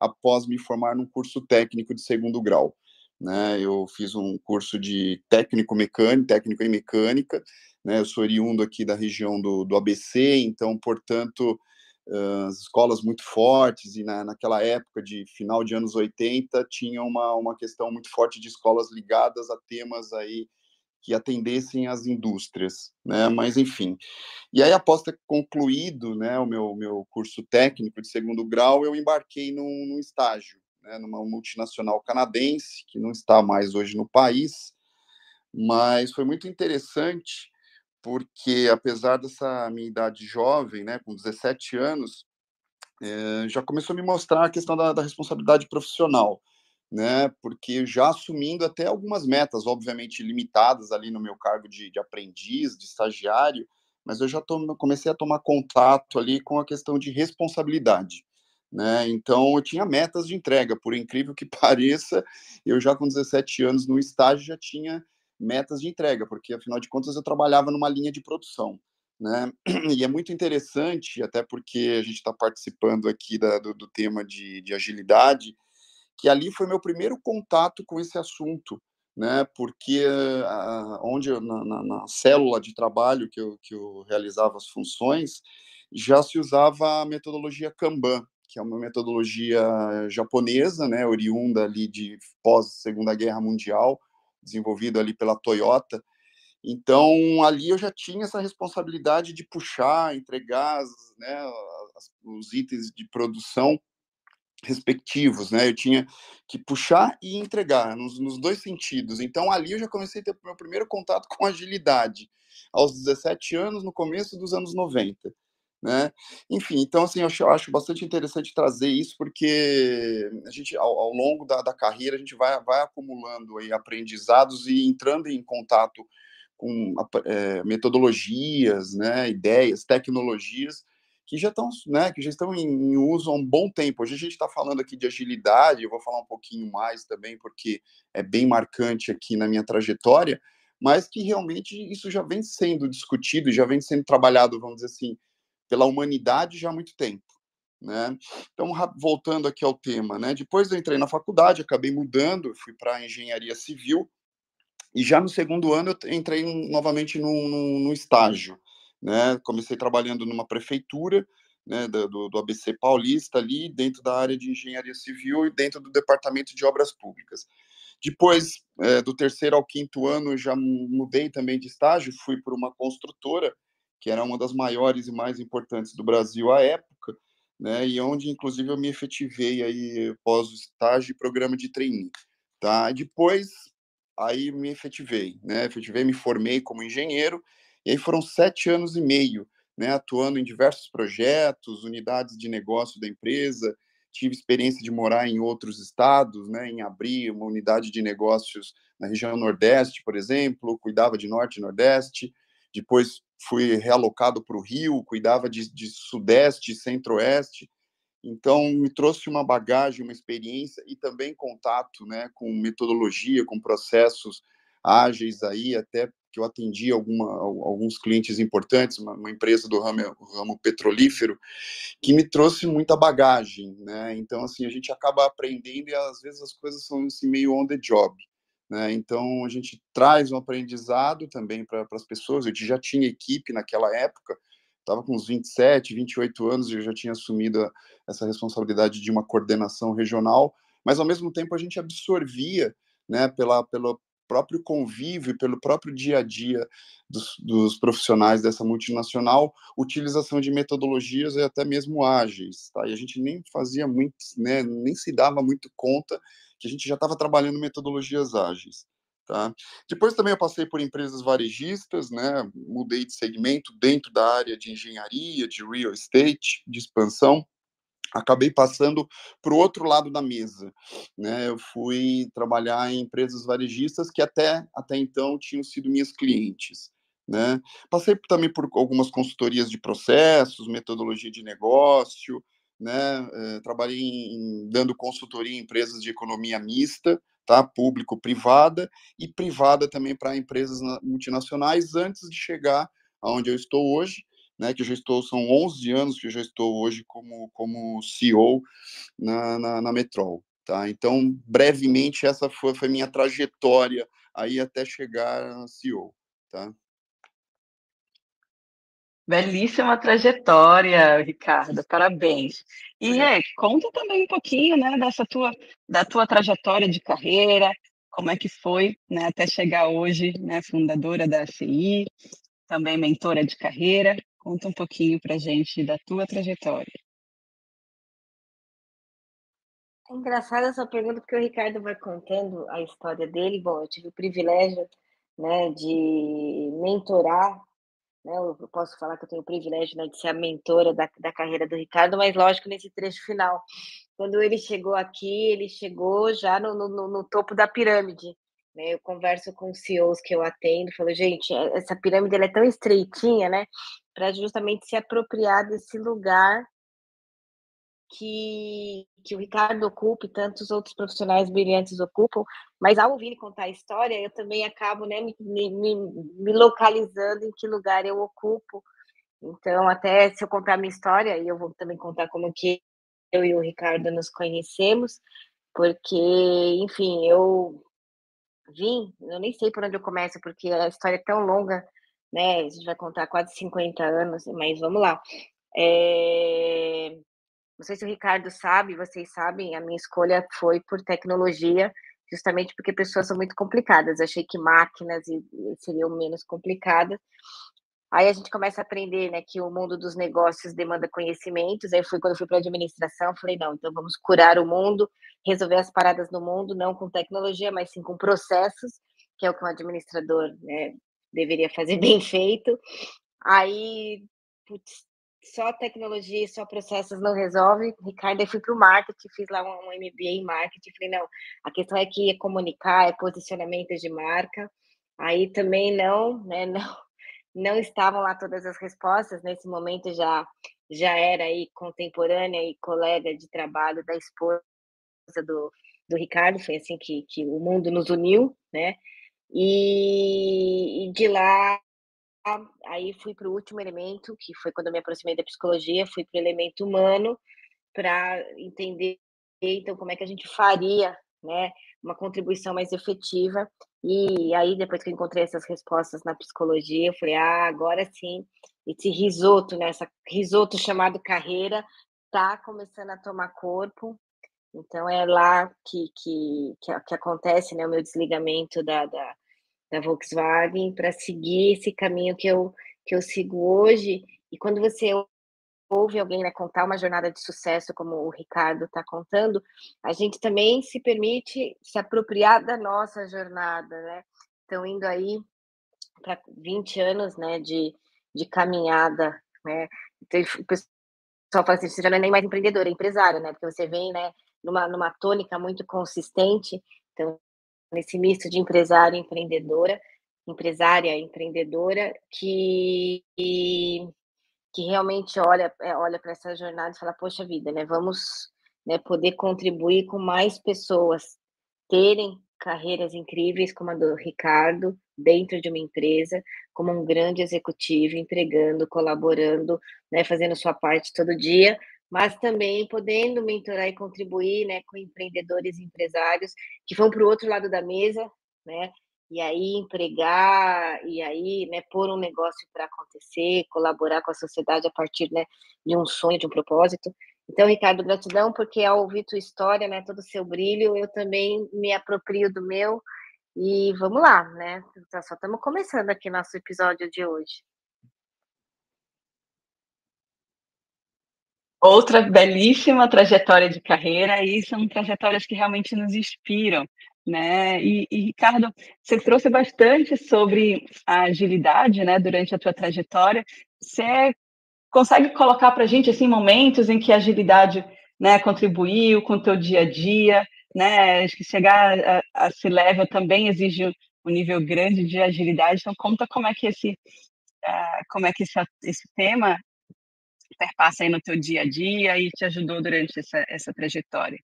após me formar num curso técnico de segundo grau. Né, eu fiz um curso de técnico mecânico, técnico em mecânica, né, eu sou oriundo aqui da região do, do ABC, então, portanto, as escolas muito fortes, e na, naquela época de final de anos 80, tinha uma, uma questão muito forte de escolas ligadas a temas aí que atendessem as indústrias, né? Mas enfim. E aí, após ter concluído, né, o meu meu curso técnico de segundo grau, eu embarquei num, num estágio, né, numa multinacional canadense que não está mais hoje no país, mas foi muito interessante porque apesar dessa minha idade jovem, né, com 17 anos, é, já começou a me mostrar a questão da, da responsabilidade profissional né? Porque já assumindo até algumas metas, obviamente limitadas ali no meu cargo de, de aprendiz, de estagiário, mas eu já comecei a tomar contato ali com a questão de responsabilidade. Né? Então eu tinha metas de entrega, por incrível que pareça, eu já com 17 anos no estágio já tinha metas de entrega, porque afinal de contas eu trabalhava numa linha de produção. Né? E é muito interessante, até porque a gente está participando aqui da, do, do, tema de, de agilidade, que ali foi meu primeiro contato com esse assunto, né? Porque uh, onde na, na, na, célula de trabalho que eu, que eu realizava as funções, já se usava a metodologia Kanban, que é uma metodologia japonesa, né? Oriunda ali de pós Segunda Guerra Mundial, desenvolvida ali pela Toyota. Então ali eu já tinha essa responsabilidade de puxar, entregar, né? os itens de produção respectivos, né? Eu tinha que puxar e entregar nos, nos, dois sentidos. Então ali eu já comecei a ter meu primeiro contato com agilidade aos 17 anos, no começo dos anos 90. Né? Enfim, então assim, eu acho, eu acho bastante interessante trazer isso, porque a gente, ao, ao longo da, da, carreira, a gente vai, vai acumulando aí aprendizados e entrando em contato com é, metodologias, né, ideias, tecnologias que já estão, né, que já estão em, uso há um bom tempo. Hoje a gente está falando aqui de agilidade, eu vou falar um pouquinho mais também, porque é bem marcante aqui na minha trajetória, mas que realmente isso já vem sendo discutido, já vem sendo trabalhado, vamos dizer assim, pela humanidade já há muito tempo. Né? Então, voltando aqui ao tema, né? depois eu entrei na faculdade, acabei mudando, fui para engenharia civil, e já no segundo ano eu entrei novamente no, no, no estágio né? Comecei trabalhando numa prefeitura, né, do, do, ABC Paulista ali, dentro da área de engenharia civil e dentro do departamento de obras públicas. Depois, é, do terceiro ao quinto ano, já mudei também de estágio, fui para uma construtora, que era uma das maiores e mais importantes do Brasil à época, né, e onde, inclusive, eu me efetivei aí pós estágio e programa de trainee, tá? Depois, aí me efetivei, né, efetivei, me formei como engenheiro, e aí foram sete anos e meio, né, atuando em diversos projetos, unidades de negócio da empresa. Tive experiência de morar em outros estados, né, em abrir uma unidade de negócios na região Nordeste, por exemplo, cuidava de Norte e Nordeste. Depois fui realocado para o Rio, cuidava de, de Sudeste e Centro-Oeste. Então, me trouxe uma bagagem, uma experiência e também contato né, com metodologia, com processos ágeis aí, até que eu atendi alguma, alguns clientes importantes, uma, uma empresa do ramo, ramo, petrolífero, que me trouxe muita bagagem, né? Então, assim, a gente acaba aprendendo e às vezes as coisas são assim, meio on the job. Né? Então, a gente traz um aprendizado também para as pessoas. Eu já tinha equipe naquela época, estava com uns 27, 28 anos, e eu já tinha assumido essa responsabilidade de uma coordenação regional, mas ao mesmo tempo a gente absorvia né, pela, pela, próprio convívio, pelo próprio dia a dia dos, dos, profissionais dessa multinacional, utilização de metodologias e até mesmo ágeis, tá? E a gente nem fazia muito, né, nem se dava muito conta que a gente já estava trabalhando metodologias ágeis, tá? Depois também eu passei por empresas varejistas, né, mudei de segmento dentro da área de engenharia, de real estate, de expansão, acabei passando para o outro lado da mesa. Né? Eu fui trabalhar em empresas varejistas que até, até então tinham sido minhas clientes. Né? Passei também por algumas consultorias de processos, metodologia de negócio, né? Eh, trabalhei em, dando consultoria em empresas de economia mista, tá? público-privada, e privada também para empresas multinacionais, antes de chegar aonde eu estou hoje, né, que eu já estou, são 11 anos que eu já estou hoje como, como CEO na, na, na Metrol, tá? Então, brevemente, essa foi, foi minha trajetória aí até chegar a CEO, tá? Belíssima trajetória, Ricardo, parabéns. E é, conta também um pouquinho, né, dessa tua, da tua trajetória de carreira, como é que foi, né, até chegar hoje, né, fundadora da CI, também mentora de carreira. Conta um pouquinho para gente da tua trajetória. É engraçada essa pergunta, porque o Ricardo vai contando a história dele. Bom, eu tive o privilégio né, de mentorar né? Eu posso falar que eu tenho o privilégio né, de ser a mentora da, da carreira do Ricardo, mas lógico, nesse trecho final. Quando ele chegou aqui, ele chegou já no, no, no topo da pirâmide. Né? Eu converso com os CEOs que eu atendo, falo, gente, é, essa pirâmide é tão estreitinha, né? Para justamente se apropriar desse lugar que, que o Ricardo ocupa e tantos outros profissionais brilhantes ocupam, mas ao ouvir contar a história, eu também acabo né, me, me, me localizando em que lugar eu ocupo. Então, até se eu contar a minha história, e eu vou também contar como que eu e o Ricardo nos conhecemos, porque, enfim, eu vim, eu nem sei por onde eu começo, porque a história é tão longa, né? A gente vai contar quase 50 anos, mas vamos lá. É... Não sei se o Ricardo sabe, vocês sabem, a minha escolha foi por tecnologia, justamente porque pessoas são muito complicadas. achei que máquinas seriam menos complicadas. Aí a gente começa a aprender, né, que o mundo dos negócios demanda conhecimentos. Aí fui quando eu fui para administração, falei não, então vamos curar o mundo, resolver as paradas no mundo, não com tecnologia, mas sim com processos, que é o que um administrador né, deveria fazer bem feito. Aí, putz, só tecnologia e só processos não resolve. Ricardo, eu fui para o marketing, fiz lá um MBA em marketing. Falei, não, a questão é que é comunicar, é posicionamento de marca. Aí também não, né, não, não estavam lá todas as respostas. Nesse momento já já era aí contemporânea e colega de trabalho da esposa do, do Ricardo. Foi assim que, que o mundo nos uniu, né? E, e de lá aí fui para o último elemento, que foi quando eu me aproximei da psicologia, fui para o elemento humano, para entender então como é que a gente faria, né, uma contribuição mais efetiva. E aí depois que eu encontrei essas respostas na psicologia, eu falei: "Ah, agora sim, esse risoto, né, essa risoto chamado carreira tá começando a tomar corpo". Então é lá que que que, que acontece, né, o meu desligamento da, da da Volkswagen para seguir esse caminho que eu, que eu sigo hoje. E quando você ouve alguém né, contar uma jornada de sucesso, como o Ricardo está contando, a gente também se permite se apropriar da nossa jornada, né? Então, indo aí para 20 anos né, de, de caminhada, né? Então, o pessoal fala assim, você já não é nem mais empreendedora, é empresária, né? Porque você vem né, numa, numa tônica muito consistente, então nesse misto de empresária e empreendedora, empresária empreendedora, que, que realmente olha, é, olha para essa jornada e fala, poxa vida, né, vamos né, poder contribuir com mais pessoas terem carreiras incríveis como a do Ricardo dentro de uma empresa, como um grande executivo, entregando, colaborando, né, fazendo sua parte todo dia, mas também podendo mentorar e contribuir né, com empreendedores e empresários que vão para o outro lado da mesa, né? E aí empregar, e aí né, pôr um negócio para acontecer, colaborar com a sociedade a partir né, de um sonho, de um propósito. Então, Ricardo, gratidão, porque ao ouvir tua história, né, todo o seu brilho, eu também me aproprio do meu. E vamos lá, né? Só estamos começando aqui nosso episódio de hoje. Outra belíssima trajetória de carreira, e são trajetórias que realmente nos inspiram, né? E, e, Ricardo, você trouxe bastante sobre a agilidade, né, durante a tua trajetória. Você consegue colocar para a gente assim momentos em que a agilidade, né, contribuiu com o teu dia a dia, né? Acho que chegar a, a se level também exige um nível grande de agilidade. Então conta como é que esse uh, como é que esse, esse tema perpassa aí no teu dia a dia e te ajudou durante essa, essa trajetória.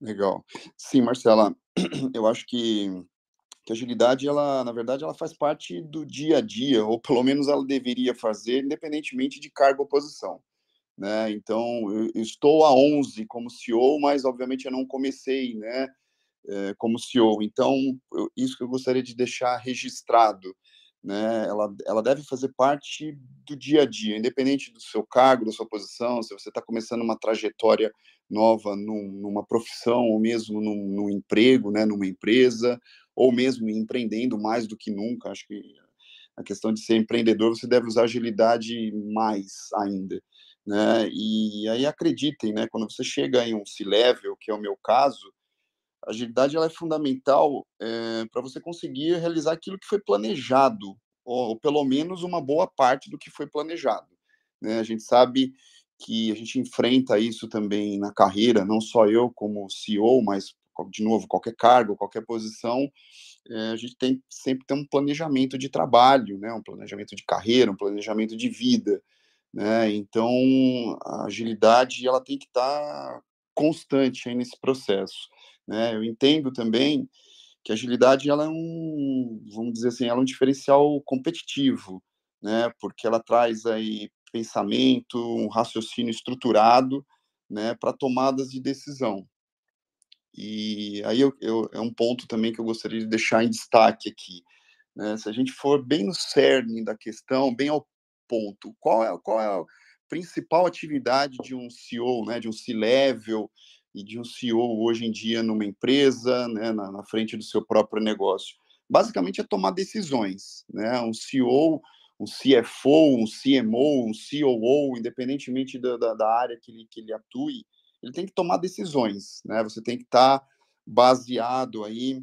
Legal. Sim, Marcela, eu acho que, que a agilidade, ela, na verdade, ela faz parte do dia a dia, ou pelo menos ela deveria fazer, independentemente de cargo ou posição. Né? Então, eu estou a 11 como CEO, mas obviamente eu não comecei, né, é, como CEO. Então, eu, isso que eu gostaria de deixar registrado, né? Ela, ela deve fazer parte do dia a dia, independente do seu cargo, da sua posição, se você está começando uma trajetória nova num, numa profissão, ou mesmo num, num, emprego, né, numa empresa, ou mesmo empreendendo mais do que nunca. Acho que a questão de ser empreendedor, você deve usar agilidade mais ainda. Né? E aí acreditem, né, quando você chega em um C-level, que é o meu caso, a agilidade ela é fundamental é, para você conseguir realizar aquilo que foi planejado, ou, ou, pelo menos uma boa parte do que foi planejado. Né? A gente sabe que a gente enfrenta isso também na carreira, não só eu como CEO, mas, de novo, qualquer cargo, qualquer posição, é, a gente tem sempre tem um planejamento de trabalho, né? um planejamento de carreira, um planejamento de vida. Né? Então, a agilidade ela tem que estar tá constante aí nesse processo. Né? Eu entendo também que a agilidade ela é um, vamos dizer assim, ela é um diferencial competitivo, né? Porque ela traz aí pensamento, um raciocínio estruturado, né, para tomadas de decisão. E aí eu, eu, é um ponto também que eu gostaria de deixar em destaque aqui. Né? Se a gente for bem no cerne da questão, bem ao ponto, qual é, qual é a principal atividade de um CEO, né, de um C-level, e de um CEO hoje em dia numa empresa, né, na, na, frente do seu próprio negócio. Basicamente é tomar decisões, né? Um CEO, um CFO, um CMO, um COO, independentemente da, da, da área que ele, que ele atue, ele tem que tomar decisões, né? Você tem que estar tá baseado aí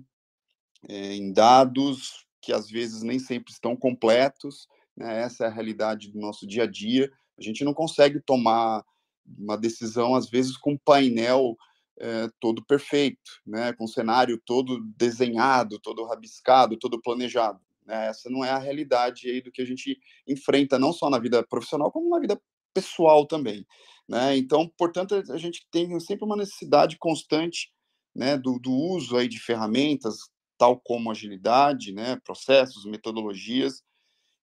é, em dados que às vezes nem sempre estão completos, né? Essa é a realidade do nosso dia a dia. A gente não consegue tomar uma decisão, às vezes, com painel é, todo perfeito, né, com o cenário todo desenhado, todo rabiscado, todo planejado. Né? Essa não é a realidade aí do que a gente enfrenta, não só na vida profissional, como na vida pessoal também. Né? Então, portanto, a gente tem sempre uma necessidade constante né, do, do uso aí de ferramentas, tal como agilidade, né, processos, metodologias,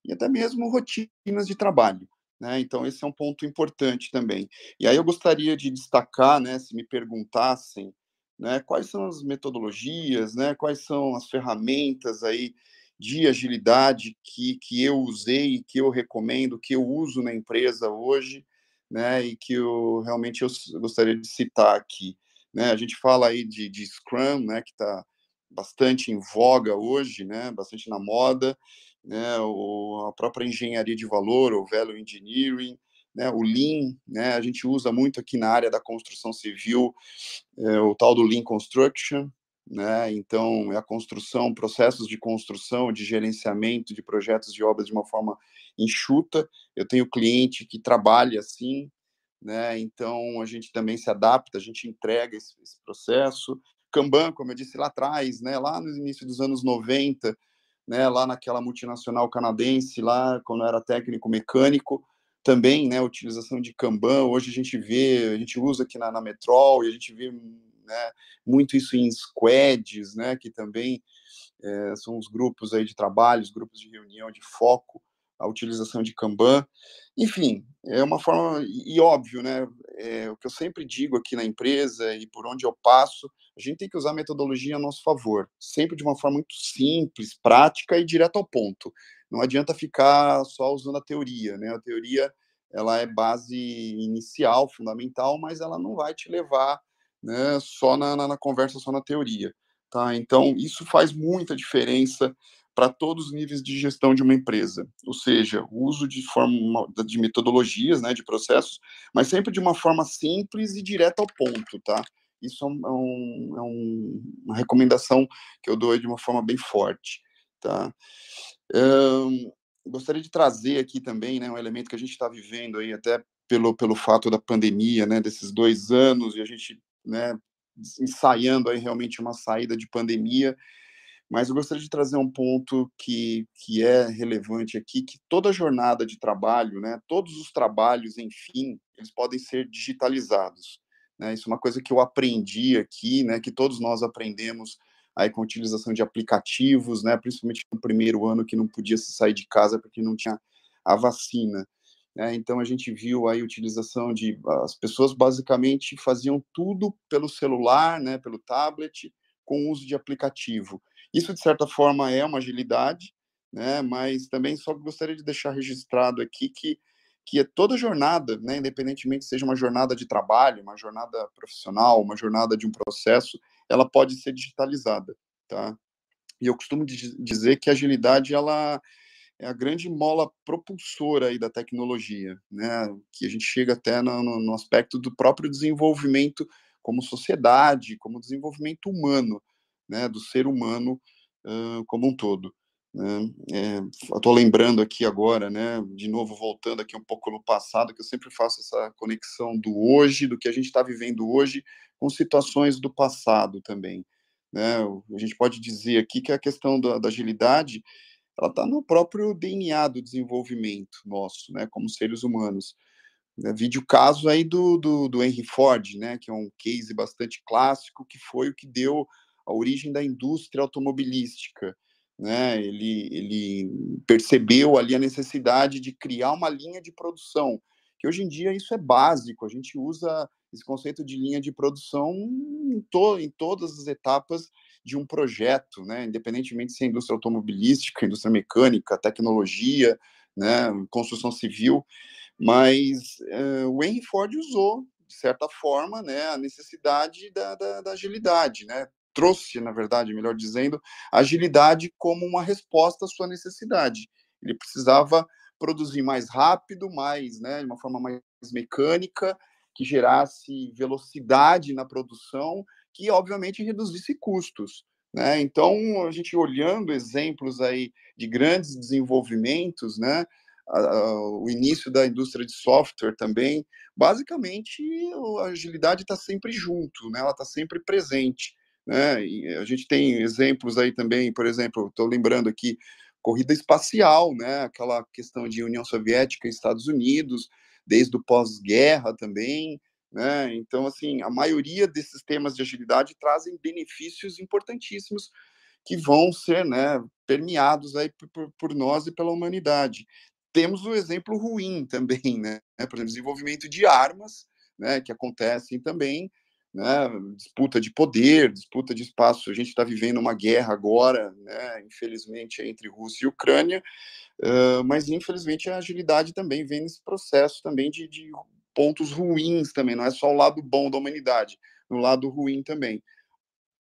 e até mesmo rotinas de trabalho. Né? Então, esse é um ponto importante também. E aí eu gostaria de destacar, né, se me perguntassem, né, quais são as metodologias, né, quais são as ferramentas aí de agilidade que, que eu usei, que eu recomendo, que eu uso na empresa hoje, né, e que eu realmente eu gostaria de citar aqui. Né? A gente fala aí de, de Scrum, né, que está bastante em voga hoje, né, bastante na moda, né, o, a própria engenharia de valor, o value engineering, né, o Lean, né, a gente usa muito aqui na área da construção civil é, o tal do Lean Construction, né, então é a construção, processos de construção, de gerenciamento de projetos de obras de uma forma enxuta. Eu tenho cliente que trabalha assim, né, então a gente também se adapta, a gente entrega esse, esse processo. Kanban, como eu disse lá atrás, né, lá no início dos anos 90, né, lá naquela multinacional canadense, lá quando era técnico mecânico, também, né, utilização de Kanban, hoje a gente vê, a gente usa aqui na, na Metrol, e a gente vê né, muito isso em squads, né, que também é, são os grupos aí de trabalho, os grupos de reunião, de foco, a utilização de Kanban, enfim, é uma forma, e, óbvio, né, é, o que eu sempre digo aqui na empresa e por onde eu passo, a gente tem que usar a metodologia a nosso favor, sempre de uma forma muito simples, prática e direto ao ponto. Não adianta ficar só usando a teoria, né? A teoria ela é base inicial, fundamental, mas ela não vai te levar né, só na, na, na conversa, só na teoria. Tá? Então, isso faz muita diferença para todos os níveis de gestão de uma empresa, ou seja, o uso de forma de metodologias, né, de processos, mas sempre de uma forma simples e direta ao ponto, tá? Isso é, um, é um, uma recomendação que eu dou de uma forma bem forte, tá? Um, gostaria de trazer aqui também, né, um elemento que a gente está vivendo aí até pelo pelo fato da pandemia, né, desses dois anos e a gente, né, ensaiando aí realmente uma saída de pandemia mas eu gostaria de trazer um ponto que, que é relevante aqui, que toda jornada de trabalho, né, todos os trabalhos, enfim, eles podem ser digitalizados. Né? Isso é uma coisa que eu aprendi aqui, né, que todos nós aprendemos aí com a utilização de aplicativos, né, principalmente no primeiro ano que não podia se sair de casa porque não tinha a vacina. Né? Então a gente viu aí a utilização de as pessoas basicamente faziam tudo pelo celular, né, pelo tablet, com uso de aplicativo. Isso de certa forma é uma agilidade, né? Mas também só gostaria de deixar registrado aqui que que é toda jornada, né, independentemente seja uma jornada de trabalho, uma jornada profissional, uma jornada de um processo, ela pode ser digitalizada, tá? E eu costumo dizer que a agilidade ela é a grande mola propulsora aí da tecnologia, né? Que a gente chega até no, no aspecto do próprio desenvolvimento como sociedade, como desenvolvimento humano, né? Do ser humano uh, como um todo. Né? É, Estou lembrando aqui agora, né? De novo voltando aqui um pouco no passado, que eu sempre faço essa conexão do hoje, do que a gente está vivendo hoje, com situações do passado também. Né? A gente pode dizer aqui que a questão da, da agilidade ela está no próprio DNA do desenvolvimento nosso, né, como seres humanos. É, vídeo caso aí do, do, do Henry Ford, né, que é um case bastante clássico, que foi o que deu a origem da indústria automobilística. Né, ele, ele percebeu ali a necessidade de criar uma linha de produção, que hoje em dia isso é básico, a gente usa esse conceito de linha de produção em, to, em todas as etapas de um projeto, né, independentemente se é indústria automobilística, indústria mecânica, tecnologia, né, construção civil, mas uh, o Henry Ford usou, de certa forma, né, a necessidade da, da, da agilidade, né, trouxe, na verdade, melhor dizendo, agilidade como uma resposta à sua necessidade. Ele precisava produzir mais rápido, mais, né, de uma forma mais mecânica, que gerasse velocidade na produção que obviamente reduzisse custos. Né? Então, a gente olhando exemplos aí de grandes desenvolvimentos, né? o início da indústria de software também, basicamente a agilidade está sempre junto, né? ela está sempre presente. Né? E a gente tem exemplos aí também, por exemplo, estou lembrando aqui, corrida espacial, né? aquela questão de União Soviética e Estados Unidos, desde o pós-guerra também, né? Então, assim, a maioria desses temas de agilidade trazem benefícios importantíssimos que vão ser né, permeados aí por, por nós e pela humanidade. Temos o exemplo ruim também, né? Por exemplo, desenvolvimento de armas, né, que acontecem também, né, disputa de poder, disputa de espaço. A gente está vivendo uma guerra agora, né, infelizmente, entre Rússia e Ucrânia, uh, mas infelizmente a agilidade também vem nesse processo também de, de pontos ruins também, não é só o lado bom da humanidade, no lado ruim também.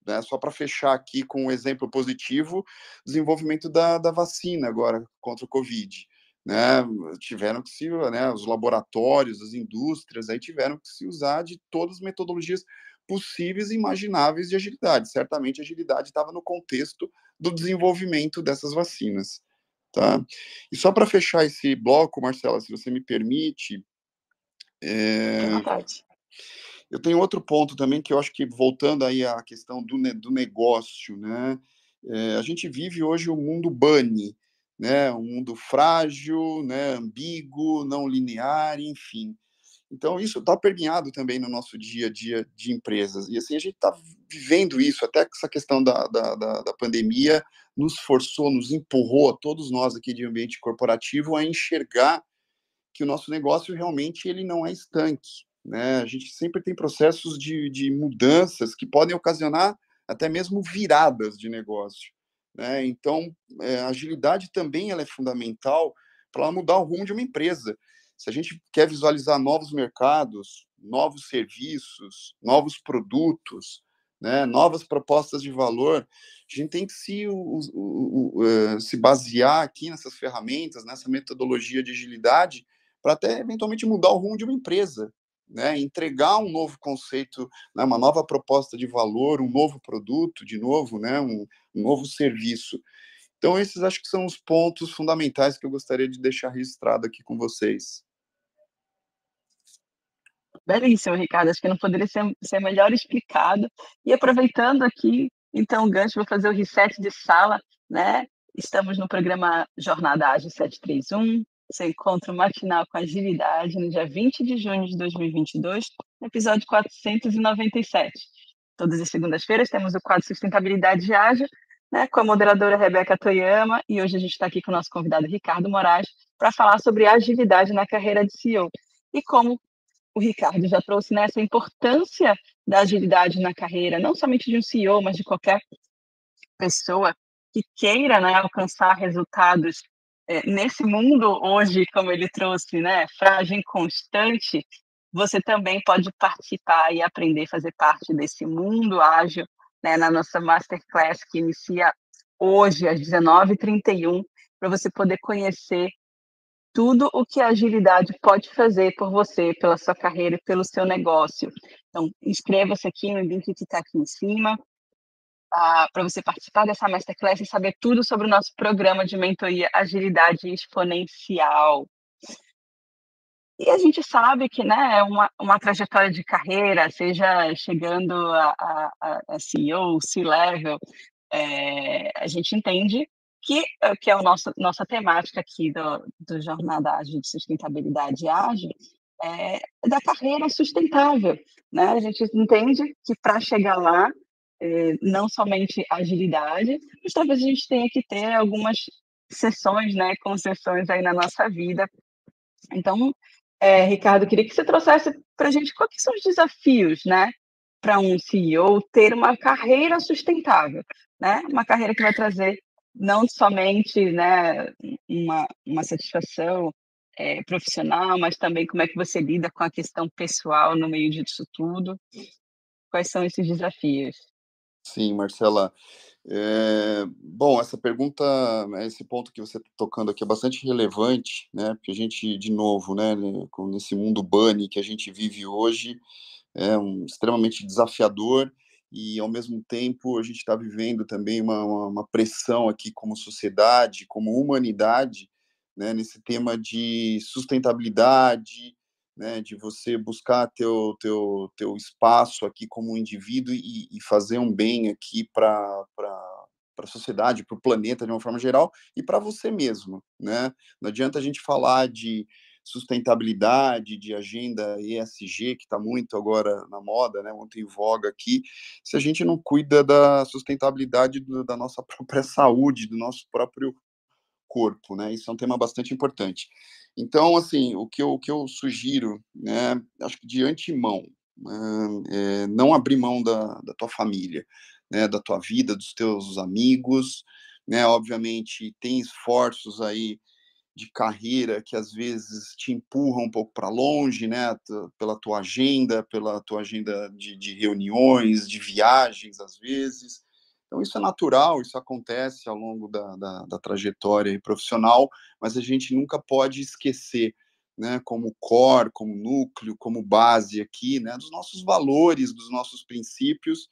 Né? Só para fechar aqui com um exemplo positivo, desenvolvimento da, da vacina agora contra o Covid. Né, tiveram que se, né, os laboratórios, as indústrias, aí tiveram que se usar de todas as metodologias possíveis e imagináveis de agilidade. Certamente a agilidade estava no contexto do desenvolvimento dessas vacinas, tá? E só para fechar esse bloco, Marcela, se você me permite, é... Eu tenho outro ponto também que eu acho que voltando aí à questão do, do negócio, né? É, a gente vive hoje o um mundo bunny, né? Um mundo frágil, né? Ambíguo, não linear, enfim. Então isso está permeado também no nosso dia a dia de empresas e assim a gente está vivendo isso até essa questão da, da, da, da pandemia nos forçou, nos empurrou a todos nós aqui de ambiente corporativo a enxergar que o nosso negócio realmente ele não é estanque. Né? A gente sempre tem processos de, de mudanças que podem ocasionar até mesmo viradas de negócio. Né? Então, é, a agilidade também ela é fundamental para mudar o rumo de uma empresa. Se a gente quer visualizar novos mercados, novos serviços, novos produtos, né, novas propostas de valor, a gente tem que se, o, o, o, se basear aqui nessas ferramentas, nessa metodologia de agilidade, para até eventualmente mudar o rumo de uma empresa, né? entregar um novo conceito, né? uma nova proposta de valor, um novo produto, de novo, né? um, um novo serviço. Então, esses acho que são os pontos fundamentais que eu gostaria de deixar registrado aqui com vocês. Belíssimo, Ricardo. Acho que não poderia ser, ser melhor explicado. E aproveitando aqui, então, o gancho, vou fazer o reset de sala, né? Estamos no programa Jornada Ágil 731, seu encontro matinal com agilidade no dia 20 de junho de 2022, episódio 497. Todas as segundas-feiras temos o quadro Sustentabilidade Ágil, né, com a moderadora Rebeca Toyama, e hoje a gente está aqui com o nosso convidado Ricardo Moraes para falar sobre agilidade na carreira de CEO. E como o Ricardo já trouxe nessa né, importância da agilidade na carreira, não somente de um CEO, mas de qualquer pessoa que queira né, alcançar resultados é, nesse mundo hoje, como ele trouxe, né, frágil e constante, você também pode participar e aprender a fazer parte desse mundo ágil, né, na nossa masterclass que inicia hoje às 19h31, para você poder conhecer tudo o que a agilidade pode fazer por você, pela sua carreira e pelo seu negócio. Então, inscreva-se aqui no link que está aqui em cima, ah, para você participar dessa masterclass e saber tudo sobre o nosso programa de mentoria Agilidade Exponencial. E a gente sabe que né, é uma, uma trajetória de carreira, seja chegando a, a, a CEO, C-level, é, a gente entende que, que é a nossa temática aqui do, do Jornada Ágil de Sustentabilidade Ágil, é, da carreira sustentável. Né? A gente entende que para chegar lá, é, não somente agilidade, mas talvez a gente tenha que ter algumas sessões, né, concessões aí na nossa vida. Então, é, Ricardo, queria que você trouxesse para a gente quais são os desafios, né, para um CEO ter uma carreira sustentável, né, uma carreira que vai trazer não somente, né, uma, uma satisfação é, profissional, mas também como é que você lida com a questão pessoal no meio disso tudo. Quais são esses desafios? Sim, Marcela. É, bom, essa pergunta, esse ponto que você está tocando aqui é bastante relevante, né? Porque a gente, de novo, né, nesse mundo bunny que a gente vive hoje, é um, extremamente desafiador e, ao mesmo tempo, a gente está vivendo também uma, uma, uma, pressão aqui como sociedade, como humanidade, né, nesse tema de sustentabilidade, né, de você buscar teu, teu, teu espaço aqui como indivíduo e, e fazer um bem aqui para para a sociedade, para o planeta de uma forma geral e para você mesmo, né? Não adianta a gente falar de sustentabilidade, de agenda ESG, que está muito agora na moda, né, muito em voga aqui, se a gente não cuida da sustentabilidade do, da nossa própria saúde, do nosso próprio corpo, né? Isso é um tema bastante importante. Então, assim, o que eu, o que eu sugiro, né, acho que de antemão, é, não abrir mão da, da tua família, né, da tua vida, dos teus amigos, né, obviamente tem esforços aí de carreira que às vezes te empurram um pouco para longe, né, pela tua agenda, pela tua agenda de, de reuniões, de viagens, às vezes, então, isso é natural, isso acontece ao longo da, da, da trajetória profissional, mas a gente nunca pode esquecer, né, como core, como núcleo, como base aqui, né, dos nossos valores, dos nossos princípios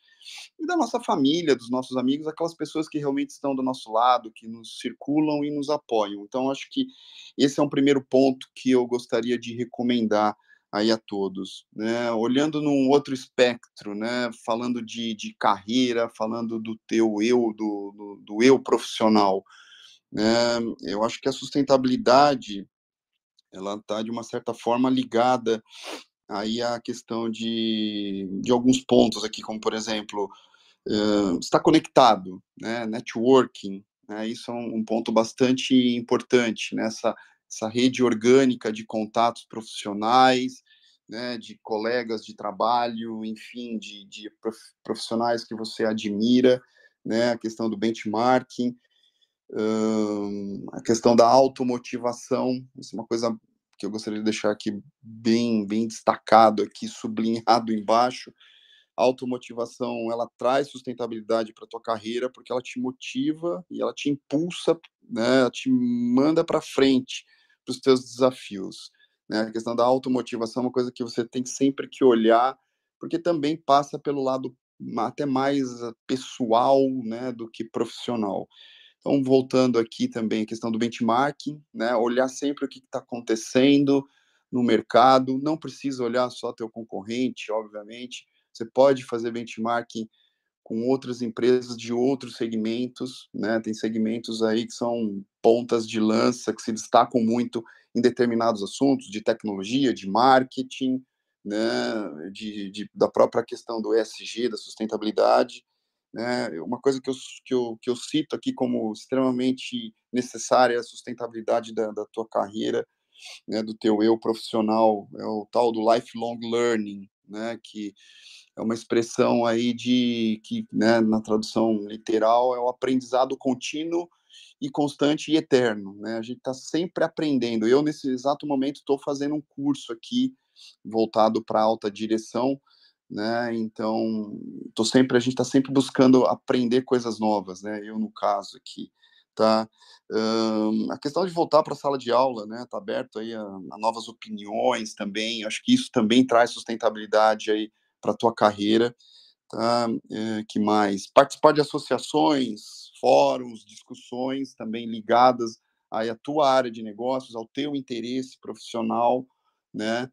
e da nossa família, dos nossos amigos, aquelas pessoas que realmente estão do nosso lado, que nos circulam e nos apoiam. Então, acho que esse é um primeiro ponto que eu gostaria de recomendar aí a todos, né? Olhando num outro espectro, né? Falando de, de carreira, falando do teu eu, do, do, do eu profissional, né? Eu acho que a sustentabilidade ela está de uma certa forma ligada aí à questão de, de alguns pontos aqui, como por exemplo uh, está conectado, né? Networking, né? Isso é um, ponto bastante importante nessa? Essa rede orgânica de contatos profissionais, né, de colegas de trabalho, enfim, de, de profissionais que você admira, né, a questão do benchmarking, hum, a questão da automotivação, isso é uma coisa que eu gostaria de deixar aqui bem, bem destacado aqui, sublinhado embaixo, a automotivação, ela traz sustentabilidade para tua carreira, porque ela te motiva e ela te impulsa, né, ela te manda para frente, para os teus desafios. Né? A questão da automotivação é uma coisa que você tem sempre que olhar, porque também passa pelo lado até mais pessoal né, do que profissional. Então, voltando aqui também a questão do benchmarking, né, olhar sempre o que está acontecendo no mercado, não precisa olhar só teu concorrente, obviamente, você pode fazer benchmarking com outras empresas de outros segmentos, né? Tem segmentos aí que são pontas de lança, que se destacam muito em determinados assuntos de tecnologia, de marketing, né, de, de, da própria questão do ESG, da sustentabilidade. Né? Uma coisa que eu, que, eu, que eu cito aqui como extremamente necessária é a sustentabilidade da, da tua carreira, né, do teu eu profissional, é o tal do lifelong learning, né, que é uma expressão aí de que, né, na tradução literal, é o aprendizado contínuo e constante e eterno, né? A gente está sempre aprendendo. Eu nesse exato momento estou fazendo um curso aqui voltado para alta direção, né? Então, tô sempre a gente está sempre buscando aprender coisas novas, né? Eu no caso aqui, tá? Um, a questão de voltar para a sala de aula, né? Tá aberto aí a, a novas opiniões também. Acho que isso também traz sustentabilidade aí para a tua carreira, tá? É, que mais? Participar de associações, fóruns, discussões também ligadas aí à tua área de negócios, ao teu interesse profissional, né?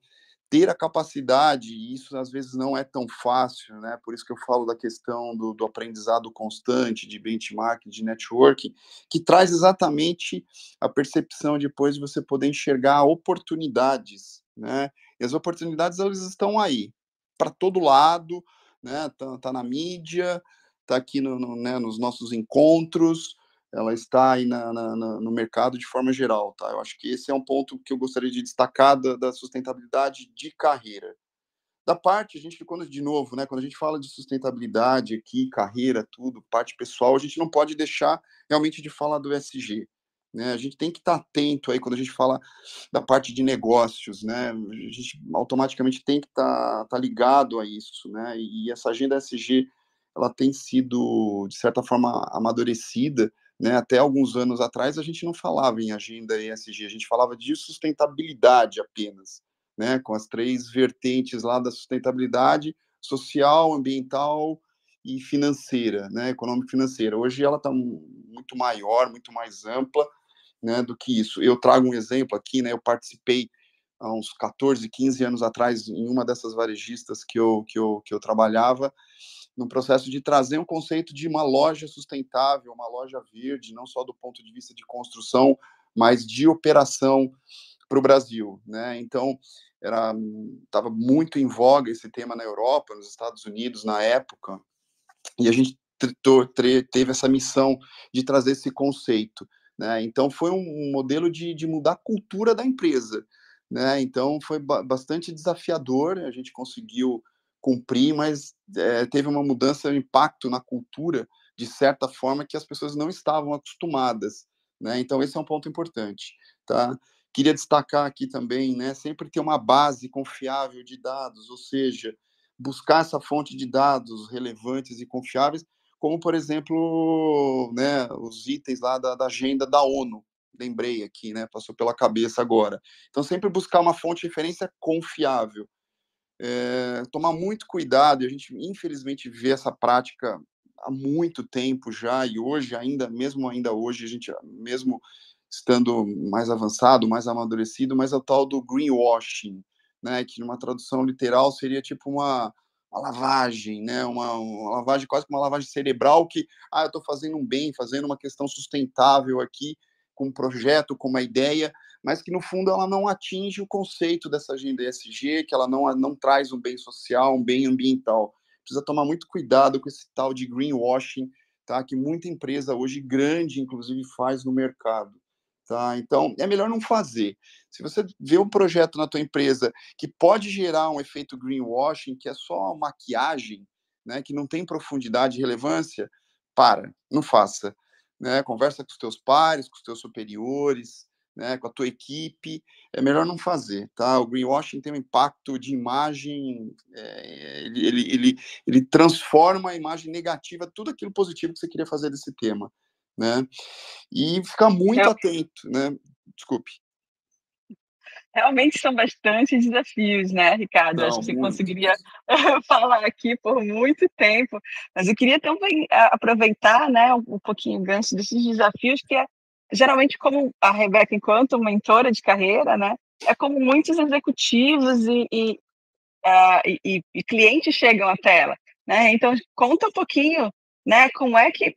Ter a capacidade, e isso às vezes não é tão fácil, né? Por isso que eu falo da questão do, do aprendizado constante, de benchmark, de networking, que traz exatamente a percepção depois de você poder enxergar oportunidades, né? E as oportunidades elas estão aí, para todo lado, né? Tá, tá, na mídia, tá aqui no, no, né, nos nossos encontros, ela está aí na, na, no mercado de forma geral, tá? Eu acho que esse é um ponto que eu gostaria de destacar da, da sustentabilidade de carreira. Da parte, a gente, quando, de novo, né, quando a gente fala de sustentabilidade aqui, carreira, tudo, parte pessoal, a gente não pode deixar realmente de falar do SG. Né? A gente tem que estar atento aí quando a gente fala da parte de negócios, né? A gente automaticamente tem que estar, estar ligado a isso, né? E essa agenda SG, ela tem sido, de certa forma, amadurecida, né? Até alguns anos atrás a gente não falava em agenda ESG, a gente falava de sustentabilidade apenas, né? Com as três vertentes lá da sustentabilidade social, ambiental e financeira, né? Econômica financeira. Hoje ela está muito maior, muito mais ampla, né, do que isso. Eu trago um exemplo aqui, né, eu participei há uns 14, 15 anos atrás em uma dessas varejistas que eu, que eu, que eu trabalhava, no processo de trazer um conceito de uma loja sustentável, uma loja verde, não só do ponto de vista de construção, mas de operação para o Brasil, né? Então, era estava muito em voga esse tema na Europa, nos Estados Unidos na época, e a gente teve essa missão de trazer esse conceito. Né? Então, foi um modelo de, de mudar a cultura da empresa. Né? Então, foi ba bastante desafiador, a gente conseguiu cumprir, mas é, teve uma mudança, um impacto na cultura, de certa forma, que as pessoas não estavam acostumadas. Né? Então, esse é um ponto importante. Tá? Queria destacar aqui também, né, sempre ter uma base confiável de dados, ou seja, buscar essa fonte de dados relevantes e confiáveis como, por exemplo, né, os itens lá da, da agenda da ONU, lembrei aqui, né, passou pela cabeça agora. Então, sempre buscar uma fonte de referência confiável. É, tomar muito cuidado, a gente infelizmente vê essa prática há muito tempo já, e hoje ainda, mesmo ainda hoje, a gente, mesmo estando mais avançado, mais amadurecido, mas é o tal do greenwashing, né, que numa tradução literal seria tipo uma uma lavagem, né? Uma, uma, lavagem, quase que uma lavagem cerebral que, ah, eu estou fazendo um bem, fazendo uma questão sustentável aqui, com um projeto, com uma ideia, mas que no fundo ela não atinge o conceito dessa agenda ESG, que ela não, não traz um bem social, um bem ambiental. Precisa tomar muito cuidado com esse tal de greenwashing, tá? Que muita empresa hoje grande, inclusive, faz no mercado. Tá? Então, é melhor não fazer. Se você vê um projeto na tua empresa que pode gerar um efeito greenwashing, que é só maquiagem, né, que não tem profundidade e relevância, para, não faça. Né? Conversa com os teus pares, com os teus superiores, né, com a tua equipe, é melhor não fazer, tá? O greenwashing tem um impacto de imagem, é, ele, ele, ele, ele transforma a imagem negativa, tudo aquilo positivo que você queria fazer desse tema né? E ficar muito é. atento, né? Desculpe. Realmente são bastante desafios, né, Ricardo? Não, Acho que você conseguiria falar aqui por muito tempo, mas eu queria também aproveitar, né, um pouquinho o gancho desses desafios, que é geralmente como a Rebeca, enquanto mentora de carreira, né, é como muitos executivos e, e, uh, e, e clientes chegam até ela, né? Então conta um pouquinho, né, como é que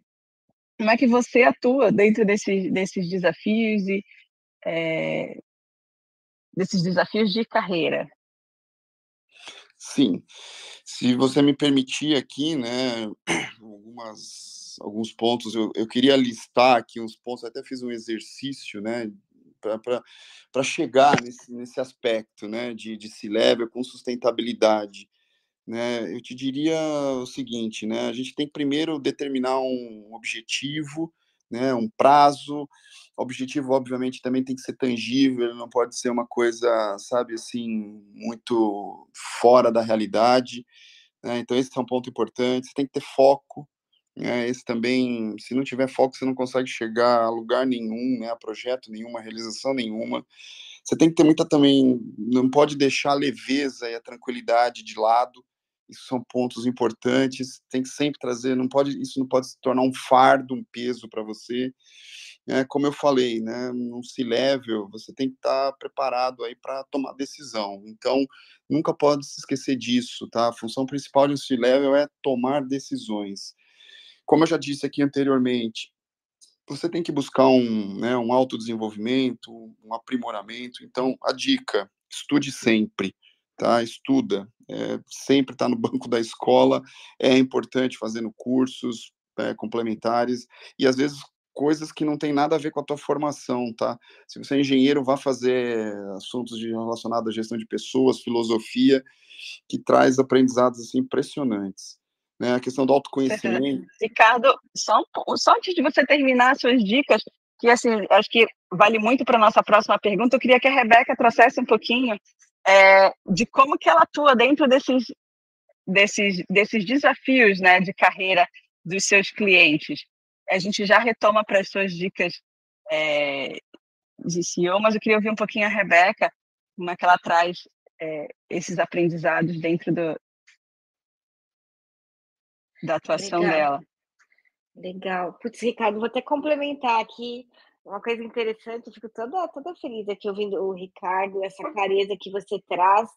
como é que você atua dentro desses, desses desafios e é, desses desafios de carreira? Sim. Se você me permitir aqui, né, algumas, alguns pontos, eu, eu queria listar aqui uns pontos, até fiz um exercício, né, para chegar nesse, nesse aspecto, né, de, de se level com sustentabilidade. Né, eu te diria o seguinte, né, a gente tem que primeiro determinar um objetivo, né, um prazo, o objetivo, obviamente, também tem que ser tangível, não pode ser uma coisa, sabe, assim, muito fora da realidade. Né? Então, esse é um ponto importante. Você tem que ter foco. Né? Esse também, se não tiver foco, você não consegue chegar a lugar nenhum, né? a projeto nenhum, a realização nenhuma. Você tem que ter muita também, não pode deixar a leveza e a tranquilidade de lado. Isso são pontos importantes. Tem que sempre trazer, não pode, isso não pode se tornar um fardo, um peso para você é, como eu falei, né, num C-level, você tem que estar tá preparado aí para tomar decisão. Então, nunca pode se esquecer disso, tá? A função principal de um C-level é tomar decisões. Como eu já disse aqui anteriormente, você tem que buscar um, né, um autodesenvolvimento, um aprimoramento. Então, a dica, estude sempre, tá? Estuda, é, sempre está no banco da escola, é importante fazendo cursos, é, complementares, e às vezes coisas que não tem nada a ver com a tua formação, tá? Se você é engenheiro, vá fazer assuntos relacionados à gestão de pessoas, filosofia, que traz aprendizados assim, impressionantes. Né? A questão do autoconhecimento. Ricardo, só, só antes de você terminar suas dicas, que assim, acho que vale muito para a nossa próxima pergunta, eu queria que a Rebeca trouxesse um pouquinho é, de como que ela atua dentro desses, desses, desses desafios né, de carreira dos seus clientes a gente já retoma para as suas dicas é, de CEO, mas eu queria ouvir um pouquinho a Rebeca, como é que ela traz é, esses aprendizados dentro do, da atuação Legal. dela. Legal. Putz, Ricardo, vou até complementar aqui uma coisa interessante, eu fico toda, toda feliz aqui ouvindo o Ricardo, essa clareza que você traz.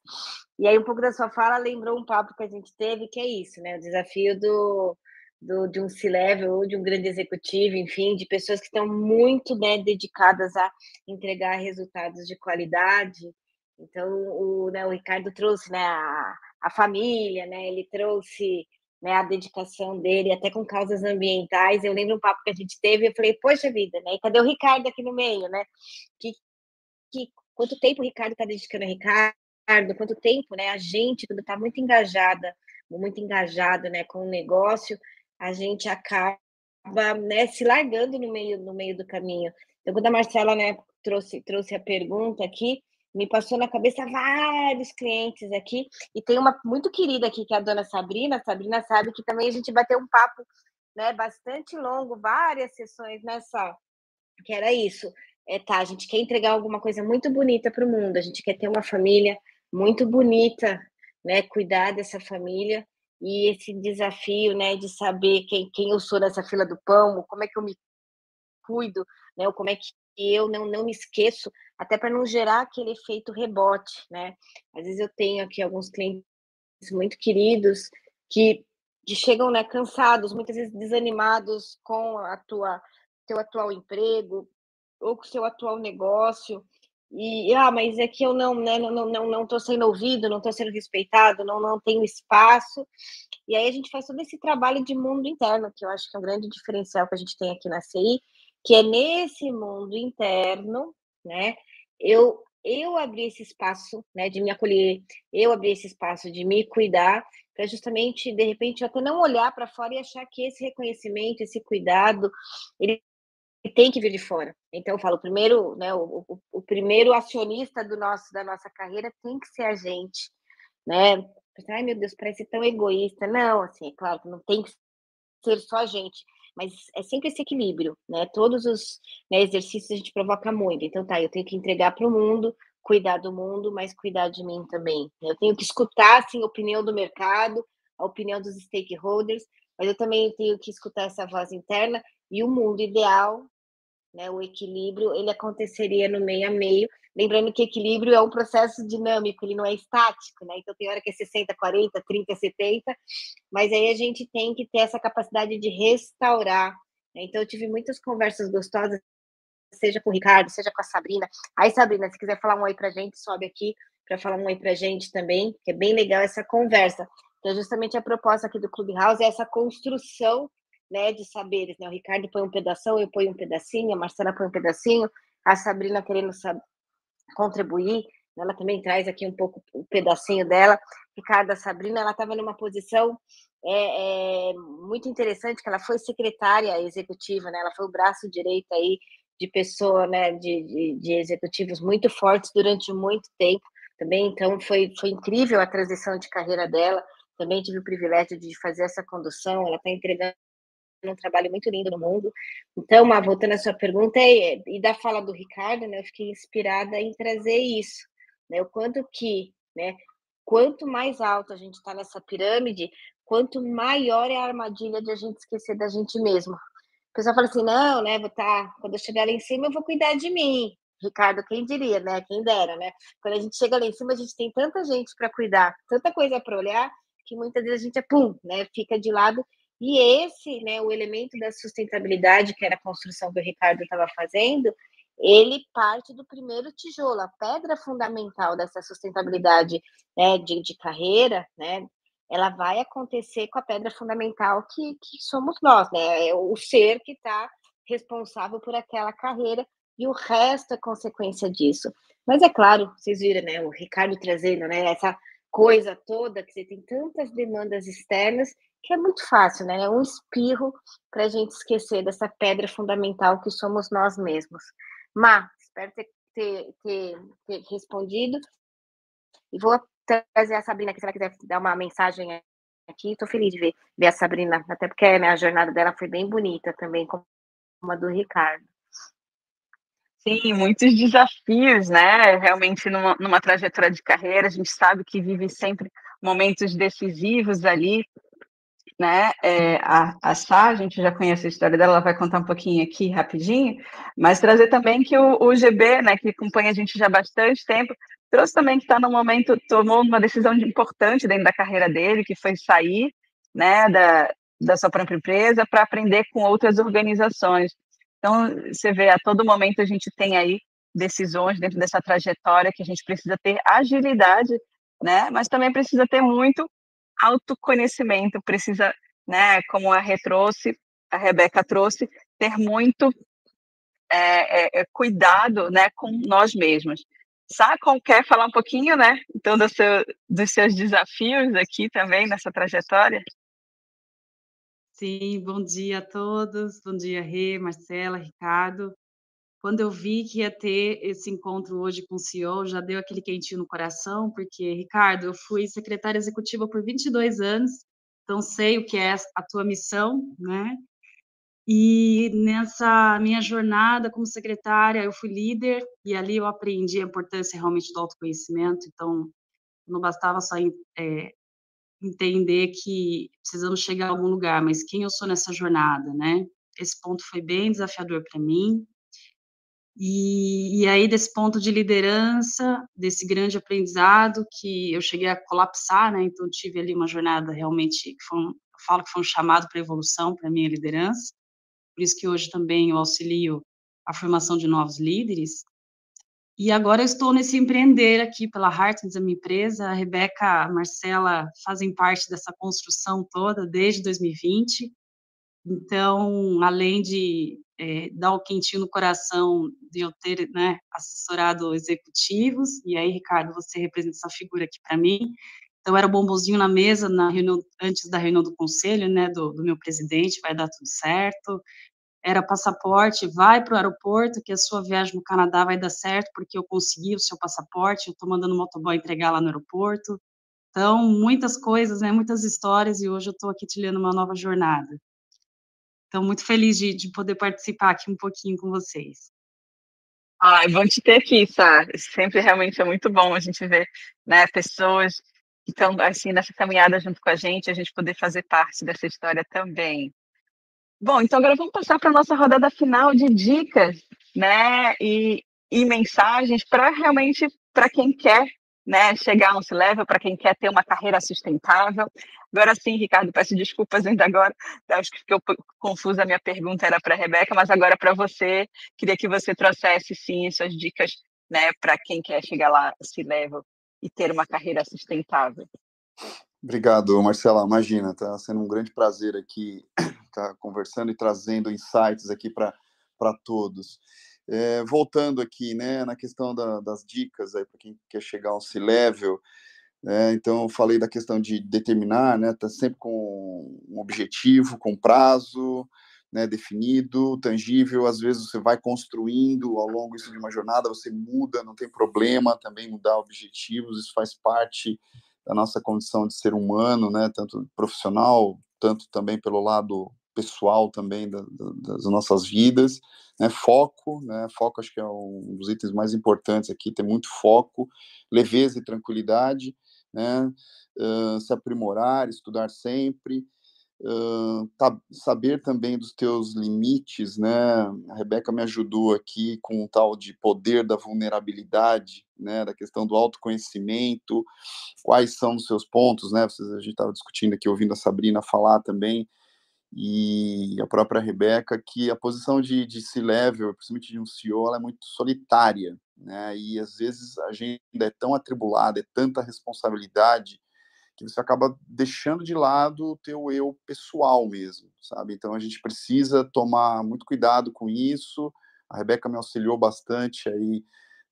E aí, um pouco da sua fala lembrou um papo que a gente teve, que é isso, né? O desafio do, do, de um C-level de um grande executivo, enfim, de pessoas que estão muito né, dedicadas a entregar resultados de qualidade. Então, o, né, o Ricardo trouxe né, a, a família, né, ele trouxe né, a dedicação dele, até com causas ambientais. Eu lembro um papo que a gente teve, eu falei, poxa vida, né? E cadê o Ricardo aqui no meio, né? Que, que, quanto tempo o Ricardo está dedicando a Ricardo, quanto tempo, né? A gente, quando está muito engajada, muito engajado, né, com o negócio, a gente acaba né, se largando no meio, no meio do caminho. Então, quando a Marcela né, trouxe, trouxe a pergunta aqui, me passou na cabeça vários clientes aqui, e tem uma muito querida aqui, que é a dona Sabrina. A Sabrina sabe que também a gente vai ter um papo né, bastante longo, várias sessões nessa. Que era isso. É, tá, a gente quer entregar alguma coisa muito bonita para o mundo, a gente quer ter uma família muito bonita, né? Cuidar dessa família e esse desafio, né, de saber quem, quem eu sou nessa fila do pão, como é que eu me cuido, né, ou como é que eu não, não me esqueço, até para não gerar aquele efeito rebote, né? Às vezes eu tenho aqui alguns clientes muito queridos que, que chegam, né, cansados, muitas vezes desanimados com a tua teu atual emprego ou com o seu atual negócio, e ah, mas é que eu não, né, não, não, não, não tô sendo ouvido, não estou sendo respeitado, não, não tenho espaço. E aí a gente faz todo esse trabalho de mundo interno, que eu acho que é um grande diferencial que a gente tem aqui na CI, que é nesse mundo interno, né? Eu eu abrir esse espaço, né, de me acolher, eu abrir esse espaço de me cuidar, para justamente de repente até não olhar para fora e achar que esse reconhecimento, esse cuidado, ele tem que vir de fora. Então, eu falo, primeiro, né, o, o, o, primeiro acionista do nosso, da nossa carreira tem que ser a gente, né? Ai, meu Deus, parece tão egoísta. Não, assim, é claro não tem que ser só a gente, mas é sempre esse equilíbrio, né? Todos os né, exercícios a gente provoca muito. Então, tá, eu tenho que entregar para o mundo, cuidar do mundo, mas cuidar de mim também. Eu tenho que escutar, assim, a opinião do mercado, a opinião dos stakeholders, mas eu também tenho que escutar essa voz interna e o mundo ideal né? O equilíbrio ele aconteceria no meio a meio. Lembrando que equilíbrio é um processo dinâmico, ele não é estático, né? Então tem hora que é 60, 40, 30, 70, mas aí a gente tem que ter essa capacidade de restaurar. Né? Então eu tive muitas conversas gostosas, seja com o Ricardo, seja com a Sabrina. Aí, Sabrina, se quiser falar um oi pra gente, sobe aqui. para falar um oi para a gente também, que é bem legal essa conversa. Então, justamente a proposta aqui do Clubhouse é essa construção né, de saberes. Né? O Ricardo põe um pedaço, eu ponho um pedacinho, a Marcela põe um pedacinho, a Sabrina querendo contribuir, ela também traz aqui um pouco o um pedacinho dela. Ricardo, a Sabrina, ela estava numa posição é, é, muito interessante, que ela foi secretária executiva, né? ela foi o braço direito aí de pessoa, né, de, de, de executivos muito fortes durante muito tempo também, então foi, foi incrível a transição de carreira dela, também tive o privilégio de fazer essa condução, ela está entregando um trabalho muito lindo no mundo. Então, voltando à sua pergunta, e, e da fala do Ricardo, né, eu fiquei inspirada em trazer isso, né, o quanto que, né, quanto mais alto a gente está nessa pirâmide, quanto maior é a armadilha de a gente esquecer da gente mesmo. O pessoal fala assim, não, né, vou tá, quando eu chegar lá em cima, eu vou cuidar de mim. Ricardo, quem diria, né? Quem dera, né? Quando a gente chega lá em cima, a gente tem tanta gente para cuidar, tanta coisa para olhar, que muitas vezes a gente é pum, né? Fica de lado. E esse, né, o elemento da sustentabilidade, que era a construção que o Ricardo estava fazendo, ele parte do primeiro tijolo, a pedra fundamental dessa sustentabilidade né, de, de carreira, né? Ela vai acontecer com a pedra fundamental que, que somos nós, né? É o ser que está responsável por aquela carreira e o resto é consequência disso. Mas é claro, vocês viram, né, o Ricardo trazendo, né, essa coisa toda que você tem tantas demandas externas que é muito fácil, né? É um espirro para a gente esquecer dessa pedra fundamental que somos nós mesmos. Má, espero ter, ter, ter, ter respondido. E vou trazer a Sabrina aqui, se ela quiser dar uma mensagem aqui. Estou feliz de ver, ver a Sabrina, até porque né, a jornada dela foi bem bonita também, como a do Ricardo. Sim, muitos desafios, né? Realmente, numa, numa trajetória de carreira, a gente sabe que vive sempre momentos decisivos ali, né? É, a, a Sá, a gente já conhece a história dela, ela vai contar um pouquinho aqui rapidinho, mas trazer também que o, o GB, né, que acompanha a gente já há bastante tempo, trouxe também que está no momento, tomou uma decisão importante dentro da carreira dele, que foi sair, né, da, da sua própria empresa para aprender com outras organizações. Então, você vê, a todo momento a gente tem aí decisões dentro dessa trajetória que a gente precisa ter agilidade, né? Mas também precisa ter muito autoconhecimento, precisa, né? Como a Rê trouxe, a Rebeca trouxe, ter muito é, é, cuidado, né? Com nós mesmos. Sacon quer falar um pouquinho, né? Então, do seu, dos seus desafios aqui também nessa trajetória? Sim, bom dia a todos. Bom dia, Rê, Marcela, Ricardo. Quando eu vi que ia ter esse encontro hoje com o CEO, já deu aquele quentinho no coração, porque, Ricardo, eu fui secretária executiva por 22 anos, então sei o que é a tua missão, né? E nessa minha jornada como secretária, eu fui líder e ali eu aprendi a importância realmente do autoconhecimento. Então, não bastava só é, entender que precisamos chegar a algum lugar, mas quem eu sou nessa jornada, né? Esse ponto foi bem desafiador para mim. E, e, aí, desse ponto de liderança, desse grande aprendizado, que eu cheguei a colapsar, né? Então, tive ali uma jornada realmente, que foi um, eu falo que foi um chamado para evolução para a minha liderança. Por isso que hoje também eu auxilio a formação de novos líderes. E agora eu estou nesse empreender aqui pela Hartens, a minha empresa. A Rebeca, a Marcela fazem parte dessa construção toda desde 2020. Então, além de é, dar o um quentinho no coração de eu ter né, assessorado executivos, e aí, Ricardo, você representa essa figura aqui para mim. Então, era o bombonzinho na mesa na reunião, antes da reunião do conselho, né, do, do meu presidente, vai dar tudo certo era passaporte, vai para o aeroporto, que a sua viagem no Canadá vai dar certo, porque eu consegui o seu passaporte, eu estou mandando o motoboy entregar lá no aeroporto. Então, muitas coisas, né, muitas histórias, e hoje eu estou aqui trilhando uma nova jornada. Então, muito feliz de, de poder participar aqui um pouquinho com vocês. Ah, é bom te ter aqui, Sá. Sempre realmente é muito bom a gente ver né, pessoas que estão assim nessa caminhada junto com a gente, a gente poder fazer parte dessa história também. Bom, então agora vamos passar para a nossa rodada final de dicas, né? E, e mensagens para realmente para quem quer né, chegar a um level, para quem quer ter uma carreira sustentável. Agora sim, Ricardo, peço desculpas ainda agora, acho que ficou confusa a minha pergunta, era para a Rebeca, mas agora para você, queria que você trouxesse sim suas dicas né, para quem quer chegar lá, se level, e ter uma carreira sustentável. Obrigado, Marcela. Imagina, está sendo um grande prazer aqui estar tá conversando e trazendo insights aqui para todos. É, voltando aqui, né, na questão da, das dicas aí para quem quer chegar ao C-level, né, então eu falei da questão de determinar, né, tá sempre com um objetivo, com prazo, né, definido, tangível, às vezes você vai construindo ao longo de uma jornada, você muda, não tem problema também mudar objetivos, isso faz parte da nossa condição de ser humano, né, tanto profissional, tanto também pelo lado pessoal também da, da, das nossas vidas, né, foco, né, foco acho que é um dos itens mais importantes aqui, ter muito foco, leveza e tranquilidade, né, uh, se aprimorar, estudar sempre, uh, tá, saber também dos teus limites, né? A Rebeca me ajudou aqui com o tal de poder da vulnerabilidade, né? Da questão do autoconhecimento, quais são os seus pontos, né? Vocês, a gente estava discutindo aqui, ouvindo a Sabrina falar também, e a própria Rebeca, que a posição de, de C-level, principalmente de um CEO, ela é muito solitária, né? E às vezes a agenda é tão atribulada, é tanta responsabilidade, que você acaba deixando de lado o teu eu pessoal mesmo, sabe? Então a gente precisa tomar muito cuidado com isso. A Rebeca me auxiliou bastante aí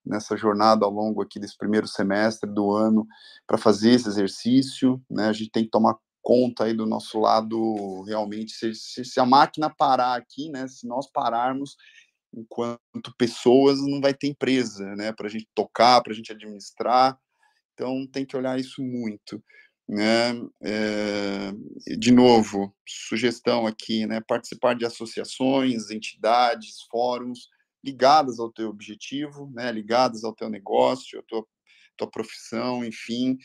nessa jornada ao longo aqui desse primeiro semestre do ano para fazer esse exercício, né? A gente tem que tomar conta aí do nosso lado realmente se, se, se a máquina parar aqui, né? Se nós pararmos enquanto pessoas não vai ter empresa, né? Para a gente tocar, para a gente administrar. Então tem que olhar isso muito né? É, de novo, sugestão aqui, né? Participar de associações, entidades, fóruns ligadas ao teu objetivo, né? Ligadas ao teu negócio, à tua, tua profissão, enfim.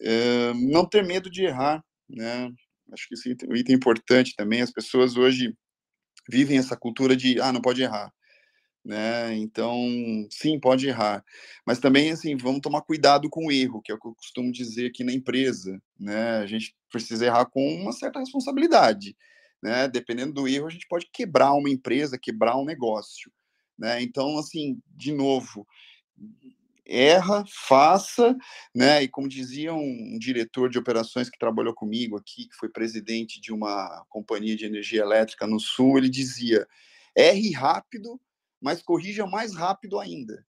É, não ter medo de errar, né? Acho que esse é um item importante também. As pessoas hoje vivem essa cultura de, ah, não pode errar né? Então, sim, pode errar, mas também assim, vamos tomar cuidado com o erro, que é o que eu costumo dizer aqui na empresa, né? A gente precisa errar com uma certa responsabilidade, né? Dependendo do erro, a gente pode quebrar uma empresa, quebrar um negócio, né? Então, assim, de novo, erra, faça, né? E como dizia um, diretor de operações que trabalhou comigo aqui, que foi presidente de uma companhia de energia elétrica no Sul, ele dizia: erre rápido mas corrija mais rápido ainda.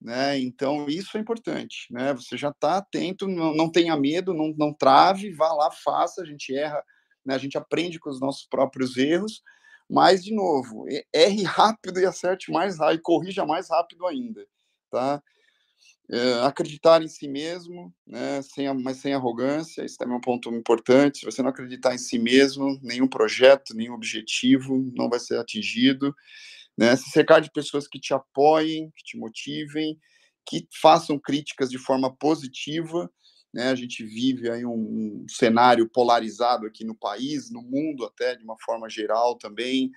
Né? Então, isso é importante. Né? Você já está atento, não, não, tenha medo, não, não trave, vá lá, faça, a gente erra, né? a gente aprende com os nossos próprios erros, mas, de novo, erre rápido e acerte mais rápido, corrija mais rápido ainda. Tá? É, acreditar em si mesmo, né, sem, mas sem arrogância, isso também é um ponto importante. Se você não acreditar em si mesmo, nenhum projeto, nenhum objetivo não vai ser atingido né? Se cercar de pessoas que te apoiem, que te motivem, que façam críticas de forma positiva, né? A gente vive aí um, um cenário polarizado aqui no país, no mundo até de uma forma geral também.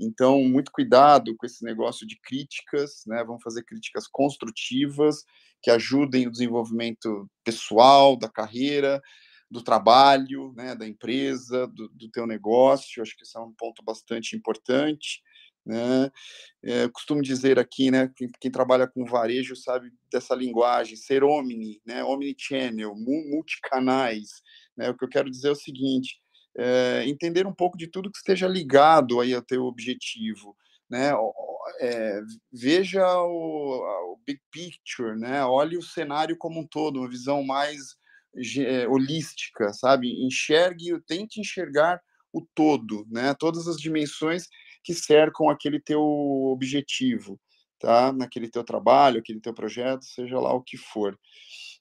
Então, muito cuidado com esse negócio de críticas, né? Vamos fazer críticas construtivas que ajudem o desenvolvimento pessoal, da carreira, do trabalho, né, da empresa, do, do teu negócio. Acho que isso é um ponto bastante importante. Né? É, costumo dizer aqui, né, quem, quem, trabalha com varejo sabe dessa linguagem, ser omni, né, omnichannel, multicanais. Né? O que eu quero dizer é o seguinte, é, entender um pouco de tudo que esteja ligado aí ao teu objetivo. Né? É, veja o, o, big picture, né? olhe o cenário como um todo, uma visão mais é, holística, sabe? Enxergue, tente enxergar o todo, né? todas as dimensões que cercam aquele teu objetivo, tá? Naquele teu trabalho, aquele teu projeto, seja lá o que for.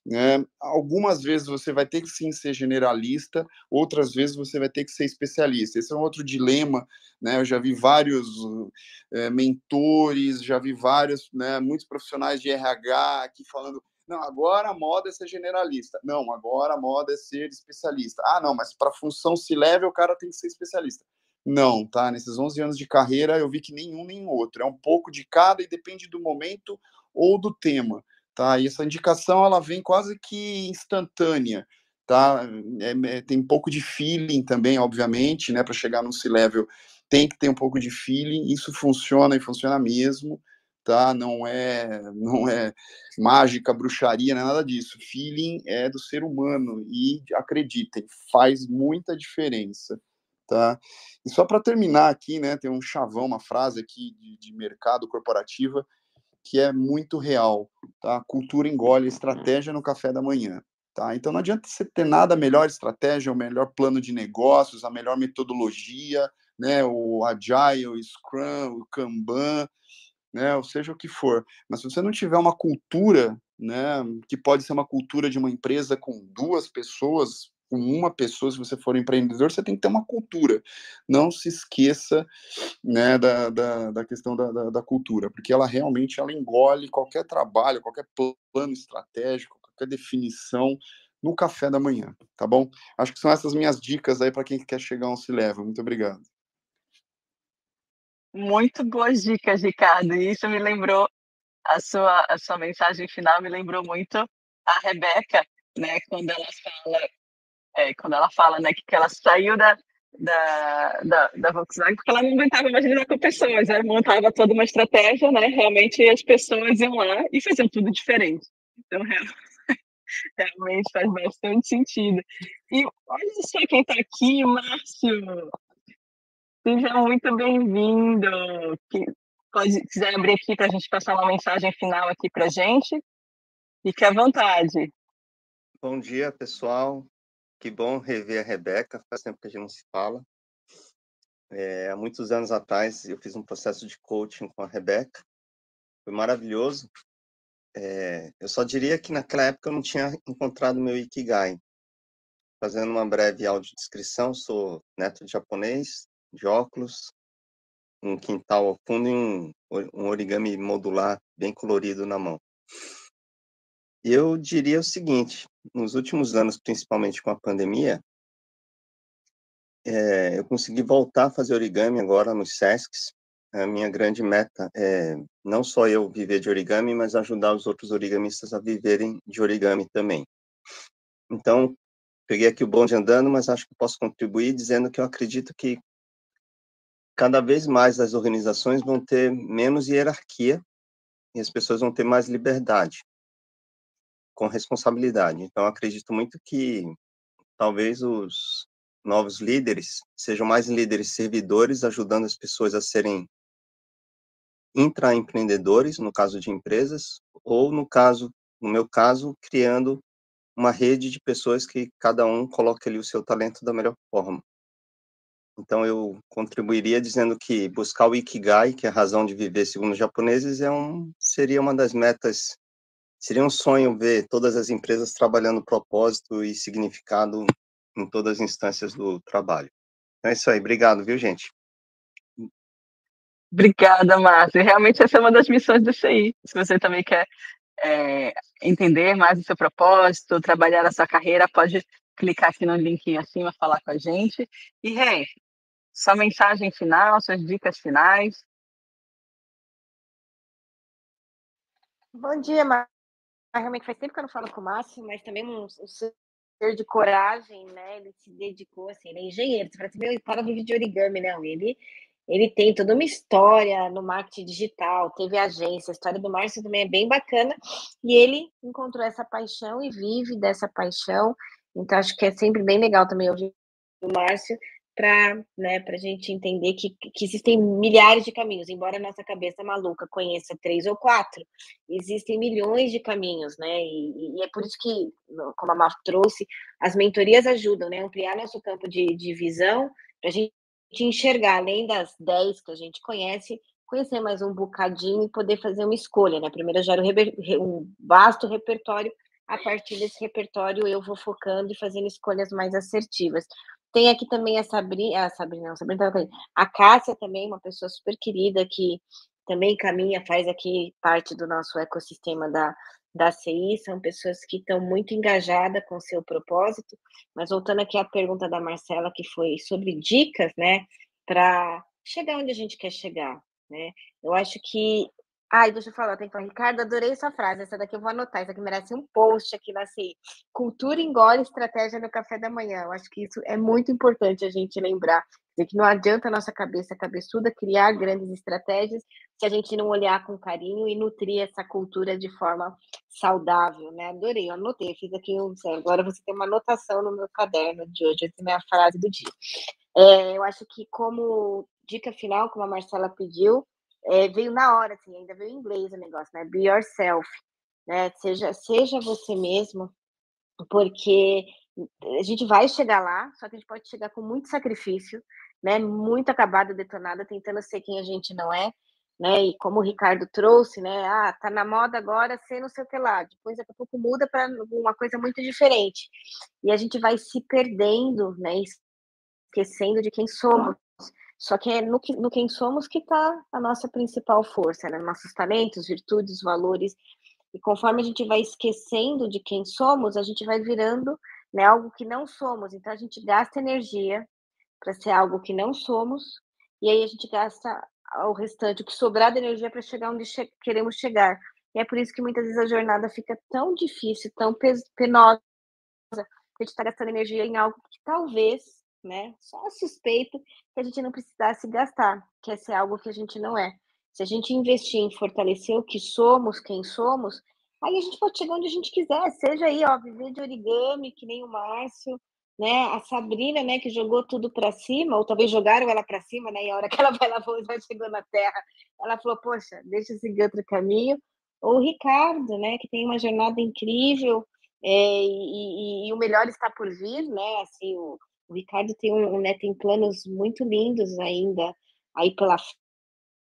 Né? Algumas vezes você vai ter que sim ser generalista, outras vezes você vai ter que ser especialista. Esse é um outro dilema, né? Eu já vi vários é, mentores, já vi vários, né, muitos profissionais de RH aqui falando não, agora a moda é ser generalista. Não, agora a moda é ser especialista. Ah, não, mas para função se leve o cara tem que ser especialista. Não, tá? Nesses 11 anos de carreira, eu vi que nenhum nem outro. É um pouco de cada e depende do momento ou do tema, tá? E essa indicação, ela vem quase que instantânea, tá? É, é, tem um pouco de feeling também, obviamente, né? Para chegar no C-level, tem que ter um pouco de feeling. Isso funciona e funciona mesmo, tá? Não é, não é mágica, bruxaria, não é nada disso. Feeling é do ser humano e acreditem, faz muita diferença, tá? E só para terminar aqui, né, tem um chavão, uma frase aqui de, de mercado corporativa que é muito real, tá? Cultura engole estratégia no café da manhã. Tá? Então não adianta você ter nada melhor estratégia, o melhor plano de negócios, a melhor metodologia, né, o Agile, o Scrum, o Kanban, né, ou seja o que for. Mas se você não tiver uma cultura, né, que pode ser uma cultura de uma empresa com duas pessoas, com uma pessoa, se você for empreendedor, você tem que ter uma cultura. Não se esqueça né, da, da, da questão da, da, da, cultura, porque ela realmente ela engole qualquer trabalho, qualquer plano estratégico, qualquer definição no café da manhã, tá bom? Acho que são essas minhas dicas aí para quem quer chegar a um se leva. Muito obrigado. Muito boas dicas, Ricardo. E isso me lembrou a sua a sua mensagem final me lembrou muito a Rebeca, né? Quando ela fala, é, quando ela fala, né, que, que ela saiu da da, da, da Volkswagen, porque ela não aguentava mais lidar com pessoas, ela montava toda uma estratégia, né? Realmente as pessoas iam lá e faziam tudo diferente. Então, realmente faz bastante sentido. E olha só quem está aqui, Márcio. Seja muito bem-vindo. Pode quiser abrir aqui para a gente passar uma mensagem final aqui para gente. Fique à vontade. Bom dia, pessoal. Que bom rever a Rebeca. Faz tempo que a gente não se fala. É, há muitos anos atrás, eu fiz um processo de coaching com a Rebeca. Foi maravilhoso. É, eu só diria que naquela época eu não tinha encontrado meu Ikigai. Fazendo uma breve audiodescrição, sou neto de japonês, de óculos, um quintal ao fundo e um, um origami modular bem colorido na mão. Eu diria o seguinte: nos últimos anos, principalmente com a pandemia, é, eu consegui voltar a fazer origami agora nos SESCs. A minha grande meta é não só eu viver de origami, mas ajudar os outros origamistas a viverem de origami também. Então, peguei aqui o bonde andando, mas acho que posso contribuir dizendo que eu acredito que cada vez mais as organizações vão ter menos hierarquia e as pessoas vão ter mais liberdade, com responsabilidade. Então, acredito muito que talvez os novos líderes sejam mais líderes servidores, ajudando as pessoas a serem intraempreendedores, no caso de empresas, ou no caso, no meu caso, criando uma rede de pessoas que cada um coloque ali o seu talento da melhor forma. Então, eu contribuiria dizendo que buscar o Ikigai, que é a razão de viver segundo os japoneses, é um, seria uma das metas. Seria um sonho ver todas as empresas trabalhando propósito e significado em todas as instâncias do trabalho. Então é isso aí. Obrigado, viu, gente? Obrigada, Márcia. Realmente essa é uma das missões do CI. Se você também quer é, entender mais o seu propósito, trabalhar a sua carreira, pode clicar aqui no link acima, falar com a gente. E, Rei, sua mensagem final, suas dicas finais. Bom dia, Mar. Realmente faz tempo que eu não falo com o Márcio, mas também um, um ser de coragem, né? Ele se dedicou, assim, ele é engenheiro. Você fala assim, meu, o cara vive de origami, não. Ele, ele tem toda uma história no marketing digital, teve agência, a história do Márcio também é bem bacana. E ele encontrou essa paixão e vive dessa paixão. Então, acho que é sempre bem legal também ouvir o Márcio para né, a gente entender que, que existem milhares de caminhos, embora a nossa cabeça maluca conheça três ou quatro, existem milhões de caminhos, né? E, e é por isso que, como a Maf trouxe, as mentorias ajudam, né? Ampliar nosso campo de, de visão para a gente enxergar, além das dez que a gente conhece, conhecer mais um bocadinho e poder fazer uma escolha, né? Primeiro eu gero um vasto repertório, a partir desse repertório eu vou focando e fazendo escolhas mais assertivas. Tem aqui também a Sabrina, a Sabrina, não, Sabrina a Cássia também, uma pessoa super querida que também caminha, faz aqui parte do nosso ecossistema da, da CI, são pessoas que estão muito engajadas com o seu propósito, mas voltando aqui à pergunta da Marcela, que foi sobre dicas, né, para chegar onde a gente quer chegar, né, eu acho que Ai, deixa eu falar, tem que Ricardo, adorei essa frase. Essa daqui eu vou anotar. Isso aqui merece um post aqui na. Cultura engole estratégia no café da manhã. Eu acho que isso é muito importante a gente lembrar. que não adianta a nossa cabeça cabeçuda criar grandes estratégias se a gente não olhar com carinho e nutrir essa cultura de forma saudável, né? Adorei, eu anotei, fiz aqui um. Agora você tem uma anotação no meu caderno de hoje, essa é a minha frase do dia. É, eu acho que, como dica final, como a Marcela pediu, é, veio na hora, assim, ainda veio em inglês o negócio, né? Be yourself, né? Seja, seja você mesmo, porque a gente vai chegar lá, só que a gente pode chegar com muito sacrifício, né? Muito acabada, detonada, tentando ser quem a gente não é, né? E como o Ricardo trouxe, né? Ah, tá na moda agora ser no seu que lá, depois daqui a pouco muda para uma coisa muito diferente. E a gente vai se perdendo, né? Esquecendo de quem somos. Só que é no, no quem somos que está a nossa principal força, né? Nossos talentos, virtudes, valores. E conforme a gente vai esquecendo de quem somos, a gente vai virando né, algo que não somos. Então a gente gasta energia para ser algo que não somos, e aí a gente gasta o restante, o que sobrar de energia para chegar onde che queremos chegar. E é por isso que muitas vezes a jornada fica tão difícil, tão penosa, a gente está gastando energia em algo que talvez, né, só suspeito que a gente não precisasse gastar, que é ser algo que a gente não é. Se a gente investir em fortalecer o que somos, quem somos, Aí a gente pode chegar onde a gente quiser, seja aí, ó, viver de origami, que nem o Márcio, né? A Sabrina, né, que jogou tudo para cima, ou talvez jogaram ela para cima, né? E a hora que ela vai lá, vai chegou na terra, ela falou: "Poxa, deixa eu seguir outro caminho". Ou o Ricardo, né, que tem uma jornada incrível, é, e, e, e, o melhor está por vir, né? Assim, o, o Ricardo tem um, né, tem planos muito lindos ainda aí pela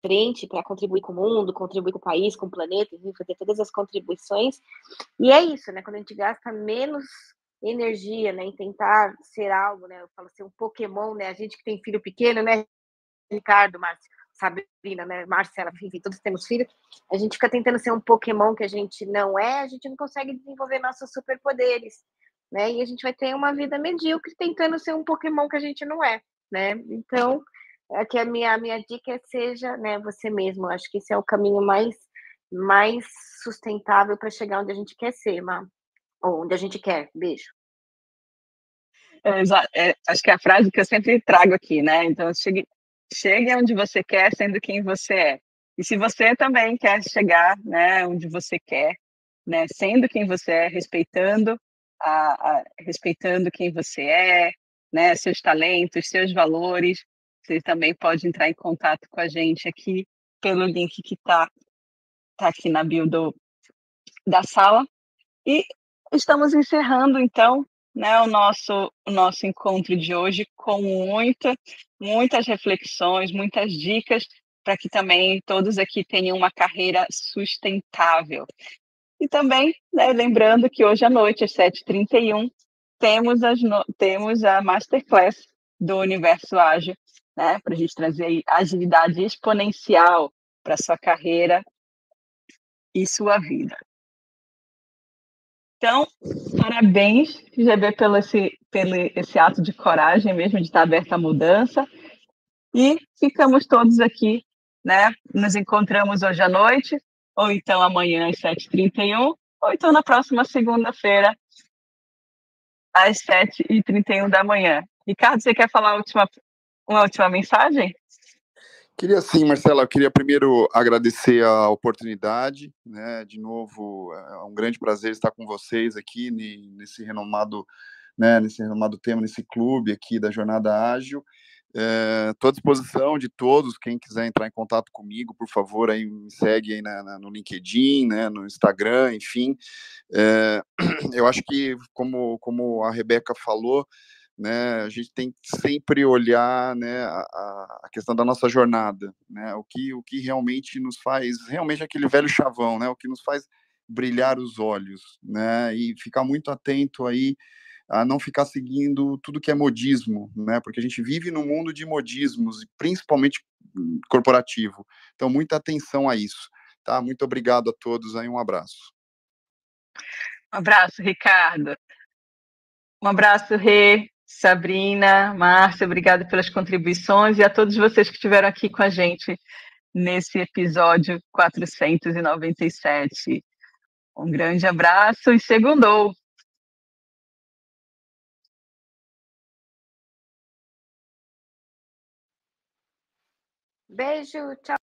frente para contribuir com o mundo, contribuir com o país, com o planeta, enfim, fazer todas as contribuições. E é isso, né? Quando a gente gasta menos energia, né, em tentar ser algo, né? Eu falo ser um Pokémon, né? A gente que tem filho pequeno, né? Ricardo, Márcio, Sabrina, né? Marcela, enfim, todos temos filhos. A gente fica tentando ser um Pokémon que a gente não é, a gente não consegue desenvolver nossos superpoderes, né? E a gente vai ter uma vida medíocre tentando ser um Pokémon que a gente não é, né? Então, é que a minha, a minha dica é seja né, você mesmo. Acho que esse é o caminho mais, mais sustentável para chegar onde a gente quer ser, Ma. ou onde a gente quer. Beijo. É, é, acho que é a frase que eu sempre trago aqui, né? Então, chegue, chegue onde você quer, sendo quem você é. E se você também quer chegar, né, onde você quer, né, sendo quem você é, respeitando a, a, respeitando quem você é, né, seus talentos, seus valores, você também pode entrar em contato com a gente aqui pelo link que está tá aqui na bio do, da sala. E estamos encerrando, então, né, o, nosso, o nosso encontro de hoje com muita, muitas reflexões, muitas dicas para que também todos aqui tenham uma carreira sustentável. E também, né, lembrando que hoje à noite, às 7h31, temos, as no... temos a Masterclass do Universo Ágil, né, para a gente trazer agilidade exponencial para sua carreira e sua vida. Então, parabéns, GB, pelo esse, pelo esse ato de coragem mesmo de estar aberta à mudança. E ficamos todos aqui, né? Nos encontramos hoje à noite, ou então amanhã às 7h31, ou então na próxima segunda-feira, às 7h31 da manhã. Ricardo, você quer falar a última uma última mensagem? Queria sim, Marcela, eu queria primeiro agradecer a oportunidade, né, de novo, é um grande prazer estar com vocês aqui nesse renomado, né, nesse renomado tema, nesse clube aqui da Jornada Ágil, Estou é, à disposição de todos, quem quiser entrar em contato comigo, por favor, aí me segue aí na, na, no LinkedIn, né, no Instagram, enfim. É, eu acho que, como, como a Rebeca falou, né, a gente tem que sempre olhar né, a, a, questão da nossa jornada, né, o que, o que realmente nos faz, realmente aquele velho chavão, né, o que nos faz brilhar os olhos, né, e ficar muito atento aí a não ficar seguindo tudo que é modismo, né, porque a gente vive num mundo de modismos, principalmente corporativo, então muita atenção a isso, tá, muito obrigado a todos aí, um abraço. Um abraço, Ricardo. Um abraço, Rê. Sabrina, Márcia, obrigada pelas contribuições e a todos vocês que estiveram aqui com a gente nesse episódio 497. Um grande abraço e segundou! Beijo, tchau.